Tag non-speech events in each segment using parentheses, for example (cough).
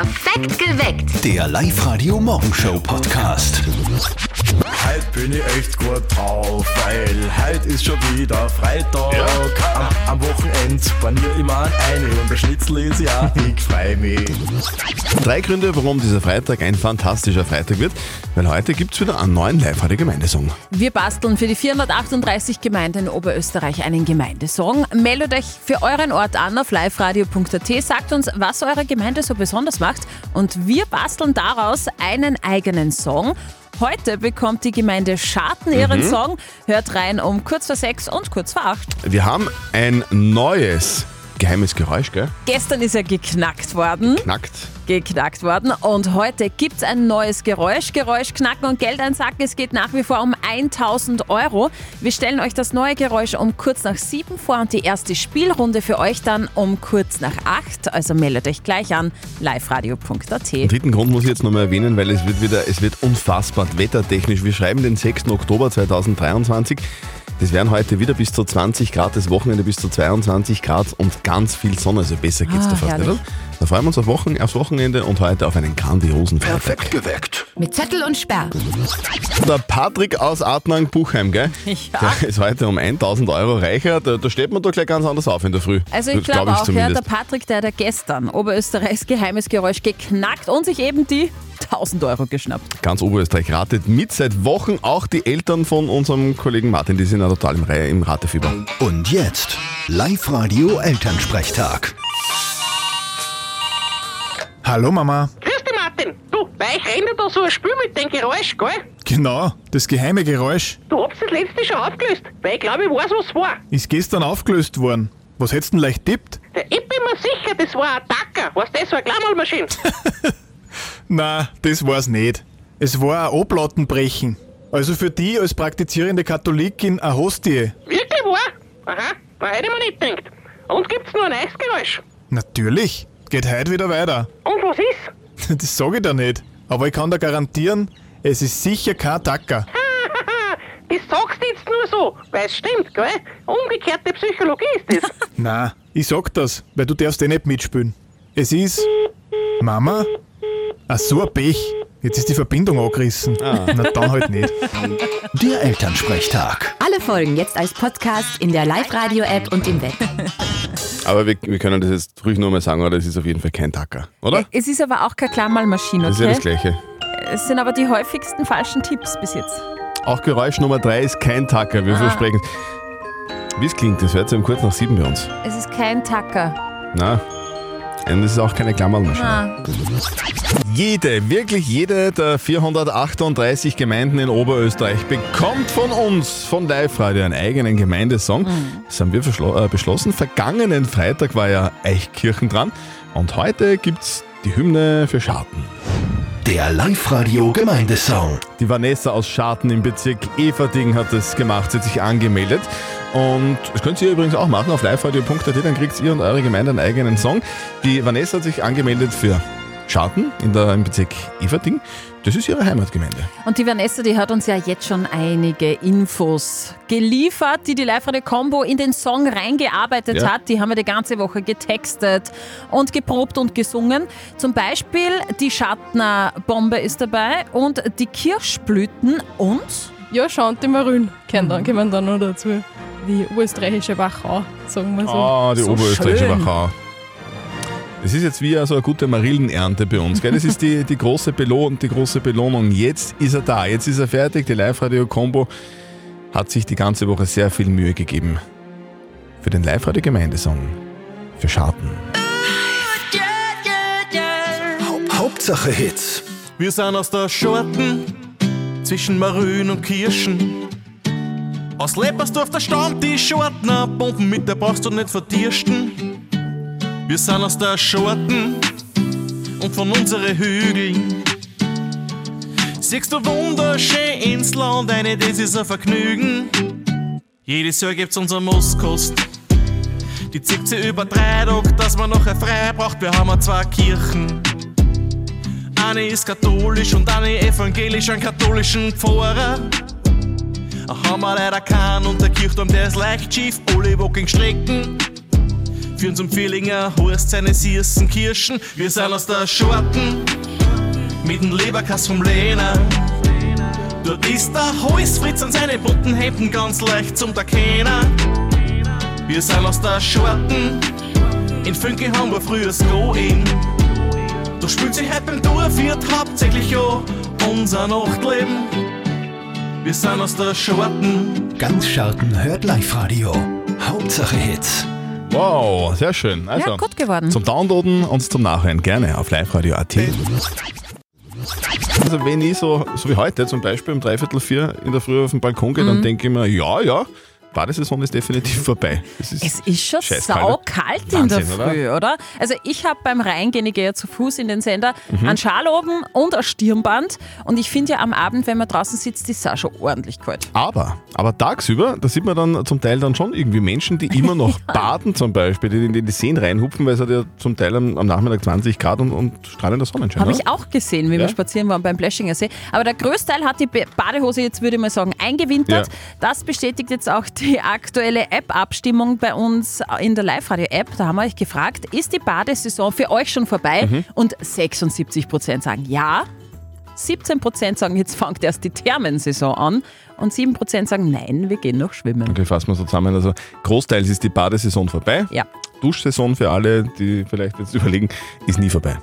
Perfekt geweckt. Der Live-Radio-Morgenshow-Podcast. Heute bin ich echt gut drauf, weil heute ist schon wieder Freitag. Am, am Wochenende ich mir eine und der Schnitzel ist ja, (laughs) ich freu mich. Drei Gründe, warum dieser Freitag ein fantastischer Freitag wird, weil heute gibt es wieder einen neuen Live-Radio-Gemeindesong. Wir basteln für die 438 Gemeinden in Oberösterreich einen Gemeindesong. Meldet euch für euren Ort an auf liveradio.at, sagt uns, was eure Gemeinde so besonders macht und wir basteln daraus einen eigenen Song. Heute bekommt die Gemeinde Scharten ihren Song. Hört rein um kurz vor sechs und kurz vor acht. Wir haben ein neues geheimes Geräusch, gell? Gestern ist er geknackt worden. Knackt. geknackt worden. Und heute gibt es ein neues Geräusch. Geräusch knacken und Geld einsacken. Es geht nach wie vor um 1000 Euro. Wir stellen euch das neue Geräusch um kurz nach sieben vor und die erste Spielrunde für euch dann um kurz nach acht. Also meldet euch gleich an liveradio.at. Den dritten Grund muss ich jetzt nochmal erwähnen, weil es wird wieder, es wird unfassbar wettertechnisch. Wir schreiben den 6. Oktober 2023. Das wären heute wieder bis zu 20 Grad, das Wochenende bis zu 22 Grad und ganz viel Sonne. Also besser geht's Ah, da fast herrlich. nicht. oder? Da freuen wir uns auf Wochen, aufs Wochenende und heute auf einen grandiosen Freitag. Perfekt geweckt. Mit Zettel und Sperr. Der Patrick aus Adnang-Buchheim, gell? (laughs) Ja. Der ist heute um 1000 Euro reicher. Da, da steht man doch gleich ganz anders auf in der Früh. Also ich glaube glaub auch, ja, der. Patrick, der hat ja gestern Oberösterreichs geheimes Geräusch geknackt und sich eben die 1000 Euro geschnappt. Ganz Oberösterreich ratet mit seit Wochen. Auch die Eltern von unserem Kollegen Martin, die sind ja total im, Reihe, im Ratefieber. Und jetzt Live-Radio Elternsprechtag. Hallo Mama. Grüß dich, Martin. Du, bei euch rennt da so ein Spiel mit dem Geräusch, gell? Genau, das geheime Geräusch Du hab's das letzte schon aufgelöst, weil ich glaube, ich weiß, was war. ist gestern aufgelöst worden. Was hättest du denn leicht tippt? Ich bin mir sicher, das war ein Tacker. Weißt du, das war eine Klammermaschine. (laughs) Na, das war's nicht. Es war ein Oblatenbrechen. Also für die als praktizierende Katholikin eine Hostie. Wirklich wahr? Aha, da hätte ich mir nicht gedacht. Und gibt's nur ein neues Geräusch. Natürlich, geht heute wieder weiter. Und was ist? (laughs) Das sage ich da nicht. Aber ich kann da garantieren, es ist sicher kein Tacker. (laughs) Das sagst du jetzt nur so, weil es stimmt, gell? Umgekehrte Psychologie ist das. (laughs) Na, ich sag das, weil du darfst eh nicht mitspielen. Es ist... Mama? Ach so, ein Pech. Jetzt ist die Verbindung angerissen. Na dann halt nicht. Der Elternsprechtag. Alle Folgen jetzt als Podcast in der Live-Radio-App und im Web. Aber wir, wir können das jetzt ruhig nur mal sagen, oder? Es ist auf jeden Fall kein Tacker, oder? Es ist aber auch keine Klammermaschine, Das ist ja okay? das Gleiche. Es sind aber die häufigsten falschen Tipps bis jetzt. Auch Geräusch Nummer 3 ist kein Tacker, Ah. wir versprechen. Wie es klingt, das hört ihr um kurz nach sieben bei uns. Es ist kein Tacker. Na, und es ist auch keine Klammermaschine. Ah. Jede, wirklich jede der 438 Gemeinden in Oberösterreich bekommt von uns, von Live Radio, einen eigenen Gemeindesong. Das haben wir äh, beschlossen. Vergangenen Freitag war ja Eichkirchen dran und heute gibt's die Hymne für Scharten. Der Live-Radio Gemeindesong. Die Vanessa aus Scharten im Bezirk Everding hat das gemacht, sie hat sich angemeldet. Und das könnt ihr übrigens auch machen auf liveradio.at, dann kriegt ihr und eure Gemeinde einen eigenen Song. Die Vanessa hat sich angemeldet für Scharten im Bezirk Everding. Das ist ihre Heimatgemeinde. Und die Vanessa, die hat uns ja jetzt schon einige Infos geliefert, die die Live-Radio-Combo in den Song reingearbeitet Ja. hat. Die haben wir die ganze Woche getextet und geprobt und gesungen. Zum Beispiel die Schattner Bombe ist dabei und die Kirschblüten und Ja, Chante Marün kommen dann, kommen dann noch dazu. Die österreichische Wachau, sagen wir so. Ah, die So oberösterreichische schön. Wachau. Das ist jetzt wie so eine gute Marillenernte bei uns. Gell? Das ist die, die, große Belohn die große Belohnung. Jetzt ist er da, jetzt ist er fertig. Die Live-Radio-Kombo hat sich die ganze Woche sehr viel Mühe gegeben. Für den Live-Radio-Gemeindesong. Für Scharten. Hauptsache Hits. Wir sind aus der Schorten zwischen Marün und Kirschen. Aus Leppersdorf, der stammt die Schortner Bomben mit, der brauchst du nicht verdirsten. Wir sind aus der Schorten und von unseren Hügeln. Siehst du wunderschön ins Land, eine, das ist ein Vergnügen. Jedes Jahr gibt's unser Moskost. Die zieht sie über drei Tage, dass man noch frei braucht. Wir haben zwei Kirchen. Eine ist katholisch und eine evangelisch, einen katholischen Pfarrer. Haben wir leider keinen und der Kirchturm, der ist leicht schief, alle Walking Strecken. Für uns um Vierlinger Horst seine süßen Kirschen. Wir sind aus der Schorten mit dem Leberkass vom Lehner. Dort ist der Holzfritz an seine bunten Hemden ganz leicht zum Erkennen. Wir sind aus der Schorten, in Fünke haben wir früher das Go-In. Da spielt sich heute beim Dorf wird hauptsächlich ja unser Nachtleben. Wir sind aus der Schorten, Ganz Scharten hört Live-Radio. Hauptsache Hits. Wow, sehr schön. Also, Ja, gut geworden. Zum Downloaden und zum Nachhören gerne auf liveradio.at. Also wenn ich so, so wie heute zum Beispiel um dreiviertel vier in der Früh auf den Balkon gehe, Mhm. dann denke ich mir, ja, ja, Badesaison ist definitiv (laughs) vorbei. Es ist, Es ist schon saukalt in der Wahnsinn, oder? Früh, oder? Also ich habe beim Reingehen, ich gehe ja zu Fuß in den Sender, Mhm. einen Schal oben und ein Stirnband. Und ich finde ja am Abend, wenn man draußen sitzt, ist es auch schon ordentlich kalt. Aber, aber tagsüber, da sieht man dann zum Teil dann schon irgendwie Menschen, die immer noch (laughs) (laughs) baden zum Beispiel, die in die Seen reinhupfen, weil es hat ja zum Teil am, am Nachmittag 20 Grad und, und strahlender Sonnenschein. Habe ich auch gesehen, wie Ja? wir spazieren waren beim Bläschinger See. Aber der Größteil hat die Badehose jetzt, würde ich mal sagen, eingewintert. Ja. Das bestätigt jetzt auch die aktuelle App-Abstimmung bei uns in der Live-Radio-App. Da haben wir euch gefragt, ist die Badesaison für euch schon vorbei? Mhm. Und 76 Prozent sagen ja. 17 Prozent sagen, jetzt fängt erst die Thermensaison an. Und 7 Prozent sagen, nein, wir gehen noch schwimmen. Okay, fassen wir so zusammen. Also großteils ist die Badesaison vorbei. Ja. Duschsaison für alle, die vielleicht jetzt überlegen, ist nie vorbei.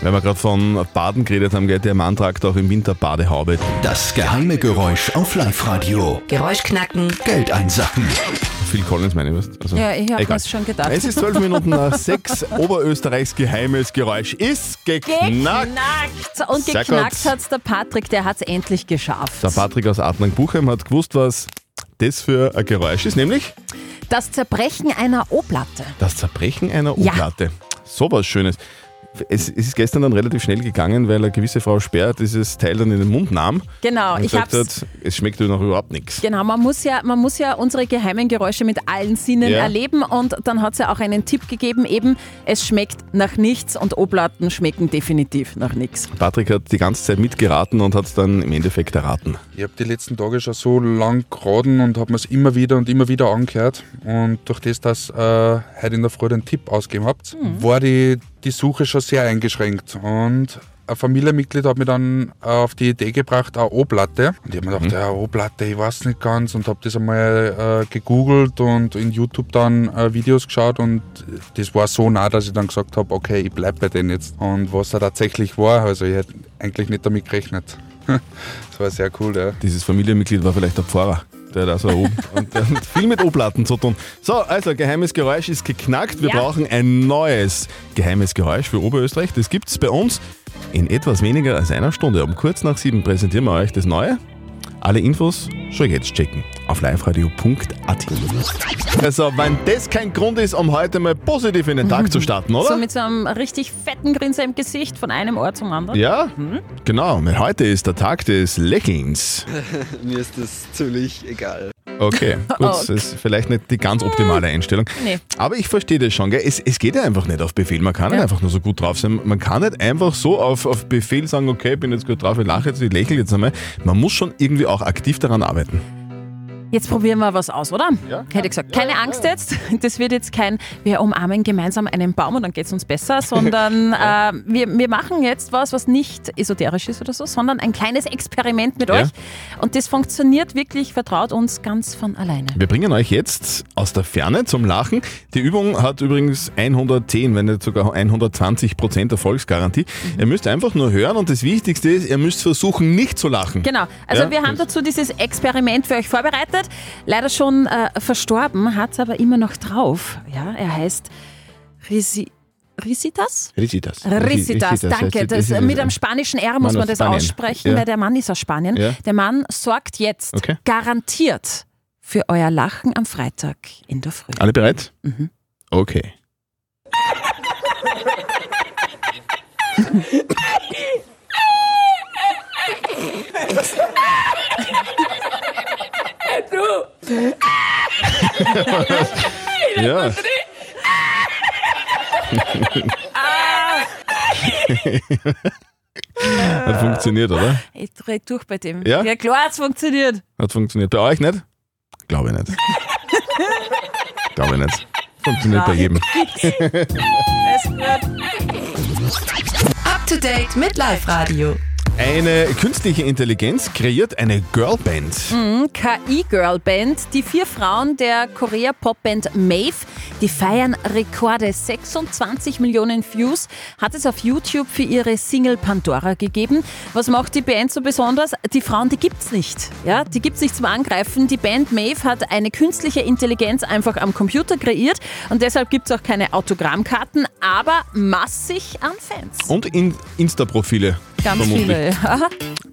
Wenn wir gerade von Baden geredet haben, geht der Mann tragt auch im Winter Badehaube. Das geheime Geräusch auf Live-Radio. Geräusch knacken, Geld einsacken. Phil Collins meine ich. was? Also, Ja, ich habe mir's schon gedacht. Es ist zwölf Minuten nach sechs. Oberösterreichs geheimes Geräusch ist geknackt. Geknackt. Und geknackt hat der Patrick, der hat es endlich geschafft. Der Patrick aus Adnang-Buchheim hat gewusst, was das für ein Geräusch ist, nämlich Das Zerbrechen einer O-Platte. das Zerbrechen einer Ja. U-Platte. So was Schönes. Es, es ist gestern dann relativ schnell gegangen, weil eine gewisse Frau Sperr dieses Teil dann in den Mund nahm Genau, und ich gesagt hab's. hat, es schmeckt dir noch überhaupt nichts. Genau, man muss, ja, man muss ja unsere geheimen Geräusche mit allen Sinnen Ja. erleben und dann hat es ja auch einen Tipp gegeben, eben, es schmeckt nach nichts und O-Platten schmecken definitiv nach nichts. Patrick hat die ganze Zeit mitgeraten und hat es dann im Endeffekt erraten. Ich habe die letzten Tage schon so lang geraten und habe mir es immer wieder und immer wieder angehört. Und durch das, dass äh, heute in der Früh den Tipp ausgegeben habt, war die, die Suche schon sehr eingeschränkt. Und ein Familienmitglied hat mich dann auf die Idee gebracht, eine O-Platte. Und ich habe mir gedacht, ja, O-Platte, ich weiß nicht ganz. Und habe das einmal äh, gegoogelt und in YouTube dann äh, Videos geschaut. Und das war so nah, dass ich dann gesagt habe, okay, ich bleibe bei denen jetzt. Und was er tatsächlich war, also ich hätte eigentlich nicht damit gerechnet. (laughs) Das war sehr cool, ja. Dieses Familienmitglied war vielleicht der Pfarrer. Der da so oben. (laughs) Und der hat viel mit O-Platten zu tun. So, also geheimes Geräusch ist geknackt. Wir Ja. brauchen ein neues geheimes Geräusch für Oberösterreich. Das gibt es bei uns in etwas weniger als einer Stunde. Um kurz nach sieben präsentieren wir euch das Neue. Alle Infos schon jetzt checken auf liveradio.at. Also, wenn das kein Grund ist, um heute mal positiv in den Tag zu (laughs) starten, oder? So mit so einem richtig fetten Grinser im Gesicht von einem Ort zum anderen. ja, genau. Weil heute ist der Tag des Lächelns. (laughs) Mir ist das ziemlich egal. Okay, (laughs) gut, das ist vielleicht nicht die ganz optimale Einstellung. Nee. Aber ich verstehe das schon, gell? Es, es geht ja einfach nicht auf Befehl. Man kann nicht Ja. einfach nur so gut drauf sein. Man kann nicht einfach so auf, auf Befehl sagen, okay, ich bin jetzt gut drauf, ich lache jetzt, ich lächle jetzt einmal. Man muss schon irgendwie auch aktiv daran arbeiten. Jetzt probieren wir was aus, oder? Ja. Hätte ich gesagt. Keine Angst jetzt. (laughs) Das wird jetzt kein, wir umarmen gemeinsam einen Baum und dann geht es uns besser, sondern (laughs) äh, wir, wir machen jetzt was, was nicht esoterisch ist oder so, sondern ein kleines Experiment mit Ja. euch. Und das funktioniert wirklich, vertraut uns ganz von alleine. Wir bringen euch jetzt aus der Ferne zum Lachen. Die Übung hat übrigens 110, wenn nicht sogar 120 Prozent Erfolgsgarantie. Mhm. Ihr müsst einfach nur hören und das Wichtigste ist, ihr müsst versuchen, nicht zu lachen. Genau. Also Ja, wir haben dazu dieses Experiment für euch vorbereitet. Leider schon äh, verstorben, hat es aber immer noch drauf. Ja, er heißt Risi Risitas? Risitas. Risitas, danke. Das, Risitas. mit einem spanischen R muss Mann man das Spanien. aussprechen, Ja. weil der Mann ist aus Spanien. Ja. Der Mann sorgt jetzt Okay. garantiert für euer Lachen am Freitag in der Früh. Alle bereit? Mhm. Okay. (laughs) ja. (laughs) Hat funktioniert, oder? Ich dreh durch bei dem. Ja? ja klar, es funktioniert. Hat funktioniert. Bei euch nicht? Glaube ich nicht. Glaube ich nicht. Funktioniert bei jedem. (laughs) Up to date mit Live Radio. Eine künstliche Intelligenz kreiert eine Girlband. Mhm, KI-Girl-Band. Die vier Frauen der Korea-Popband Maeve, die feiern Rekorde. 26 Millionen Views hat es auf YouTube für ihre Single Pandora gegeben. Was macht die Band so besonders? Die Frauen, die gibt's nicht. Ja, die gibt's nicht zum Angreifen. Die Band Maeve hat eine künstliche Intelligenz einfach am Computer kreiert und deshalb gibt's auch keine Autogrammkarten, aber massig an Fans. Und in Insta-Profile. Ganz vermutlich. viele. ja.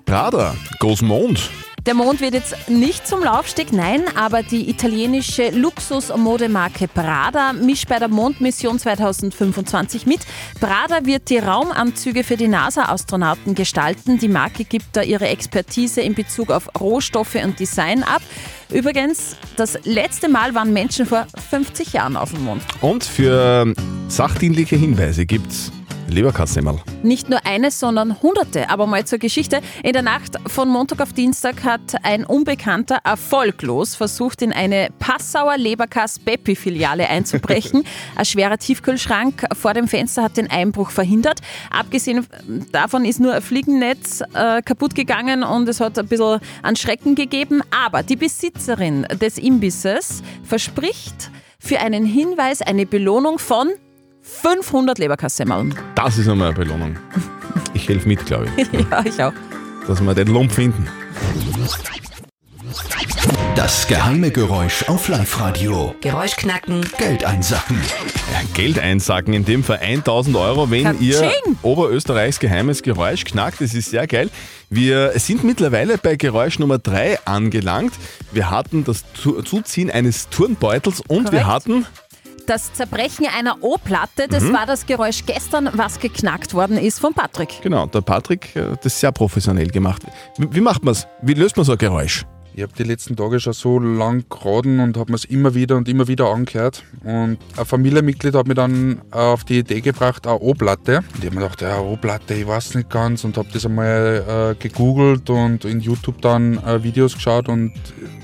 Prada, Goes Mond. Der Mond wird jetzt nicht zum Laufsteg, nein, aber die italienische Luxusmodemarke Prada mischt bei der Mondmission 2025 mit. Prada wird die Raumanzüge für die NASA-Astronauten gestalten. Die Marke gibt da ihre Expertise in Bezug auf Rohstoffe und Design ab. Übrigens, das letzte Mal waren Menschen vor 50 Jahren auf dem Mond. Und für sachdienliche Hinweise gibt's Leberkassemmerl. Nicht nur eines, sondern hunderte. Aber mal zur Geschichte. In der Nacht von Montag auf Dienstag hat ein Unbekannter erfolglos versucht, in eine Passauer Leberkass Beppi Filiale einzubrechen. (laughs) ein schwerer Tiefkühlschrank vor dem Fenster hat den Einbruch verhindert. Abgesehen davon ist nur ein Fliegennetz äh, kaputt gegangen und es hat ein bisschen an Schrecken gegeben. Aber die Besitzerin des Imbisses verspricht für einen Hinweis eine Belohnung von 500 Leberkassemmeln. Das ist einmal eine Belohnung. Ich helfe mit, glaube ich, (laughs) ja, ich auch. dass wir den Lump finden. Das geheime Geräusch auf Live-Radio. Geräusch knacken. Geld einsacken. Ja, Geld einsacken, in dem Fall 1000 Euro, wenn Katsching! ihr Oberösterreichs geheimes Geräusch knackt. Das ist sehr geil. Wir sind mittlerweile bei Geräusch Nummer 3 angelangt. Wir hatten das Zuziehen eines Turnbeutels und wir Korrekt. hatten Das Zerbrechen einer O-Platte, das Mhm. war das Geräusch gestern, was geknackt worden ist von Patrick. Genau, der Patrick, äh, das sehr professionell gemacht. Wie, wie macht man es? Wie löst man so ein Geräusch? Ich habe die letzten Tage schon so lang geraden und habe mir es immer wieder und immer wieder angehört. Und ein Familienmitglied hat mich dann auf die Idee gebracht, eine O-Platte. Und ich habe mir gedacht, ja, O-Platte, ich weiß nicht ganz. Und habe das einmal äh, gegoogelt und in YouTube dann äh, Videos geschaut. Und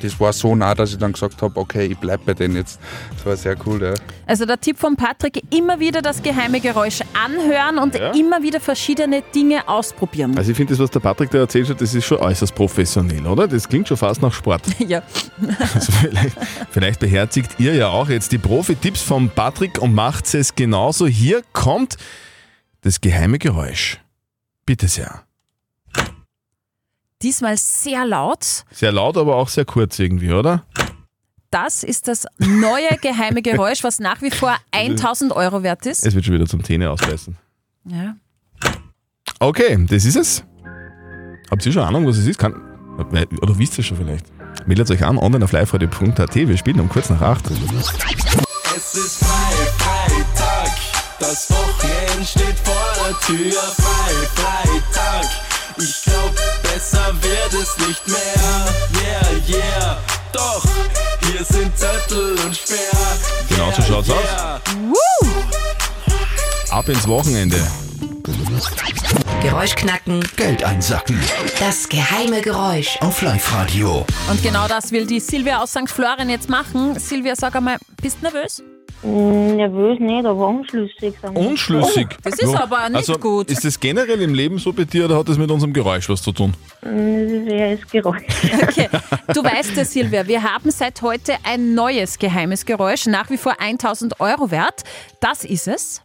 das war so nah, dass ich dann gesagt habe, okay, ich bleibe bei denen jetzt. Das war sehr cool, ja. Also der Tipp von Patrick, immer wieder das geheime Geräusch anhören und Ja. immer wieder verschiedene Dinge ausprobieren. Also ich finde, das, was der Patrick da erzählt hat, das ist schon äußerst professionell, oder? Das klingt schon fast nach Sport. (laughs) ja. Also vielleicht, vielleicht beherzigt ihr ja auch jetzt die Profi-Tipps von Patrick und macht es genauso. Hier kommt das geheime Geräusch. Bitte sehr. Diesmal sehr laut. Sehr laut, aber auch sehr kurz irgendwie, oder? Das ist das neue geheime Geräusch, was nach wie vor (laughs) 1000 Euro wert ist. Es wird schon wieder zum Zähne ausbeißen. Ja. Okay, das ist es. Habt ihr schon Ahnung, was es ist? Kann, oder wisst ihr schon vielleicht? Meldet euch an, online auf liveradio.at. Wir spielen um kurz nach 8. Es ist frei, Freitag, das Wochenende steht vor der Tür. Frei, Freitag, ich glaub, besser wird es nicht mehr. Yeah, yeah, doch, hier sind Zettel und Sperr. Genau so schaut's aus. Yeah. Ab ins Wochenende. Geräusch knacken. Geld einsacken. Das geheime Geräusch. Auf Live-Radio. Und genau das will die Silvia aus St. Florian jetzt machen. Silvia, sag einmal, bist du nervös? Mm, Nervös nicht, aber unschlüssig. Sagen wir. Unschlüssig. Das ist aber nicht also, gut. Ist das generell im Leben so bei dir oder hat das mit unserem Geräusch was zu tun? Mm, Das ist das Geräusch. (laughs) Okay, du weißt ja, Silvia, wir haben seit heute ein neues geheimes Geräusch, nach wie vor 1000 Euro wert. Das ist es.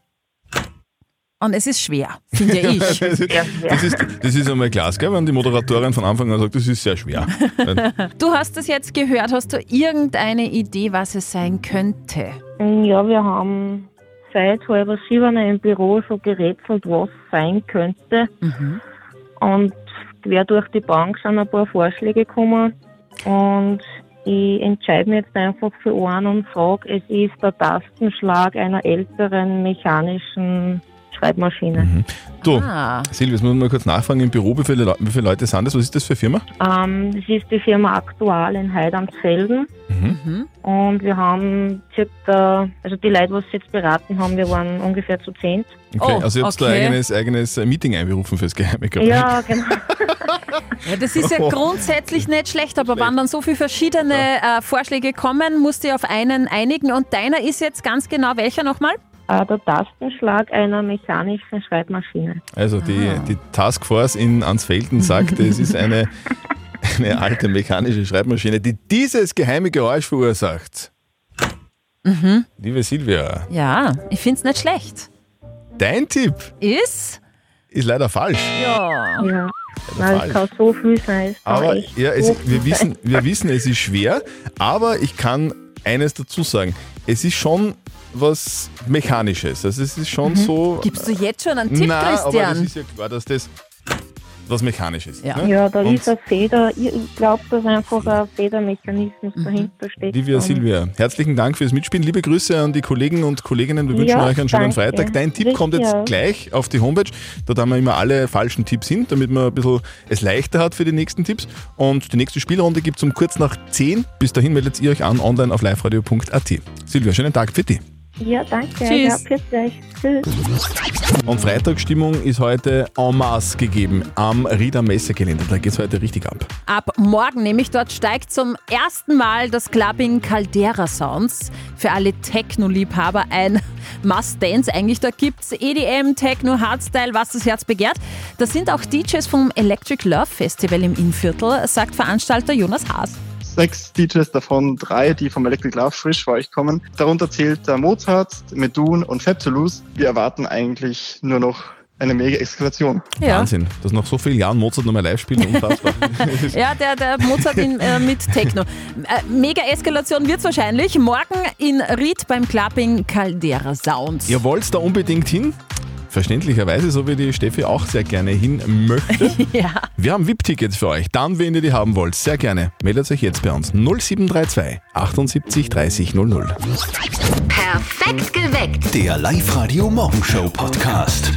Und es ist schwer, finde (laughs) ich. das, ist, das, ist, das einmal klar, wenn die Moderatorin von Anfang an sagt, das ist sehr schwer. (laughs) Du hast es jetzt gehört. Hast du irgendeine Idee, was es sein könnte? Ja, wir haben seit halb sieben im Büro schon gerätselt, was sein könnte. Und quer durch die Bank sind ein paar Vorschläge gekommen. Und ich entscheide mich jetzt einfach für einen und sage, es ist der Tastenschlag einer älteren mechanischen Schreibmaschine. Du, Ah. Silvia, jetzt muss man mal kurz nachfragen im Büro, wie viele, Leu- wie viele Leute sind das? Was ist das für eine Firma? Ähm, das ist die Firma Aktual in Heidantsfelden. Mhm. Und wir haben circa, also die Leute, was jetzt beraten haben, wir waren ungefähr zu zehn. Okay, Oh, also ihr habt da okay. ein eigenes, eigenes Meeting einberufen fürs geheime Geräusch. Ja, genau. (laughs) Ja, das ist ja grundsätzlich nicht schlecht, aber wenn dann so viele verschiedene äh, Vorschläge kommen, musst du dich auf einen einigen. Und deiner ist jetzt ganz genau welcher nochmal? Äh, der Tastenschlag einer mechanischen Schreibmaschine. Also die, die Taskforce in Ansfelden sagt, es ist eine, (laughs) eine alte mechanische Schreibmaschine, die dieses geheime Geräusch verursacht. Mhm. Liebe Silvia, Ja, ich finde es nicht schlecht. dein Tipp Ist? ist leider falsch. Ja. Ja. Nein, es kann so viel sein. Aber ja, es, so wir, wissen, wir wissen, es ist schwer, aber ich kann eines dazu sagen. Es ist schon was Mechanisches. Also es ist schon so. Gibst du jetzt schon einen Tipp, Nein, aber das Christian? ist ja klar, dass das was Mechanisches ist. Ja. Ne? Ja, da Und ist eine Feder. Ich, glaube, dass einfach ein Federmechanismus Mhm. dahinter steckt. Livia Silvia, herzlichen Dank fürs Mitspielen. Liebe Grüße an die Kollegen und Kolleginnen. Wir wünschen Ja, euch einen schönen danke. Freitag. Dein Tipp kommt jetzt gleich auf die Homepage. Dort haben wir immer alle falschen Tipps hin, damit man ein bisschen es leichter hat für die nächsten Tipps. Und die nächste Spielrunde gibt es um kurz nach 10. Bis dahin meldet ihr euch an online auf liveradio.at. Silvia, schönen Tag für dich. Ja, danke. Tschüss. Ja. Tschüss. Und Freitagsstimmung ist heute en masse gegeben am Rieder Messegelände. Da geht es heute richtig ab. Ab morgen, nämlich dort steigt zum ersten Mal das Clubbing Caldera Sounds. Für alle Techno-Liebhaber ein (laughs) Must-Dance. Eigentlich, da gibt es EDM, Techno, Hardstyle, was das Herz begehrt. Da sind auch DJs vom Electric Love Festival im Innviertel, sagt Veranstalter Jonas Haas. Sechs DJs, davon drei, die vom Electric Love frisch für euch kommen. Darunter zählt der Mozart, Medun und Fabulous. Wir erwarten eigentlich nur noch eine mega Eskalation. Ja. Wahnsinn, dass nach so vielen Jahren Mozart nochmal live spielt. Unfassbar. (laughs) (laughs) Ja, der, der Mozart in, äh, mit Techno. Äh, Mega-Eskalation wird es wahrscheinlich. Morgen in Ried beim Clubbing Caldera Sounds. Ihr wollt da unbedingt hin? Verständlicherweise, so wie die Steffi auch sehr gerne hin möchte. (laughs) ja. Wir haben VIP-Tickets für euch. Dann, wenn ihr die haben wollt, sehr gerne. Meldet euch jetzt bei uns 0732 78 30 00. Perfekt geweckt. Der Live-Radio Morgenshow Podcast.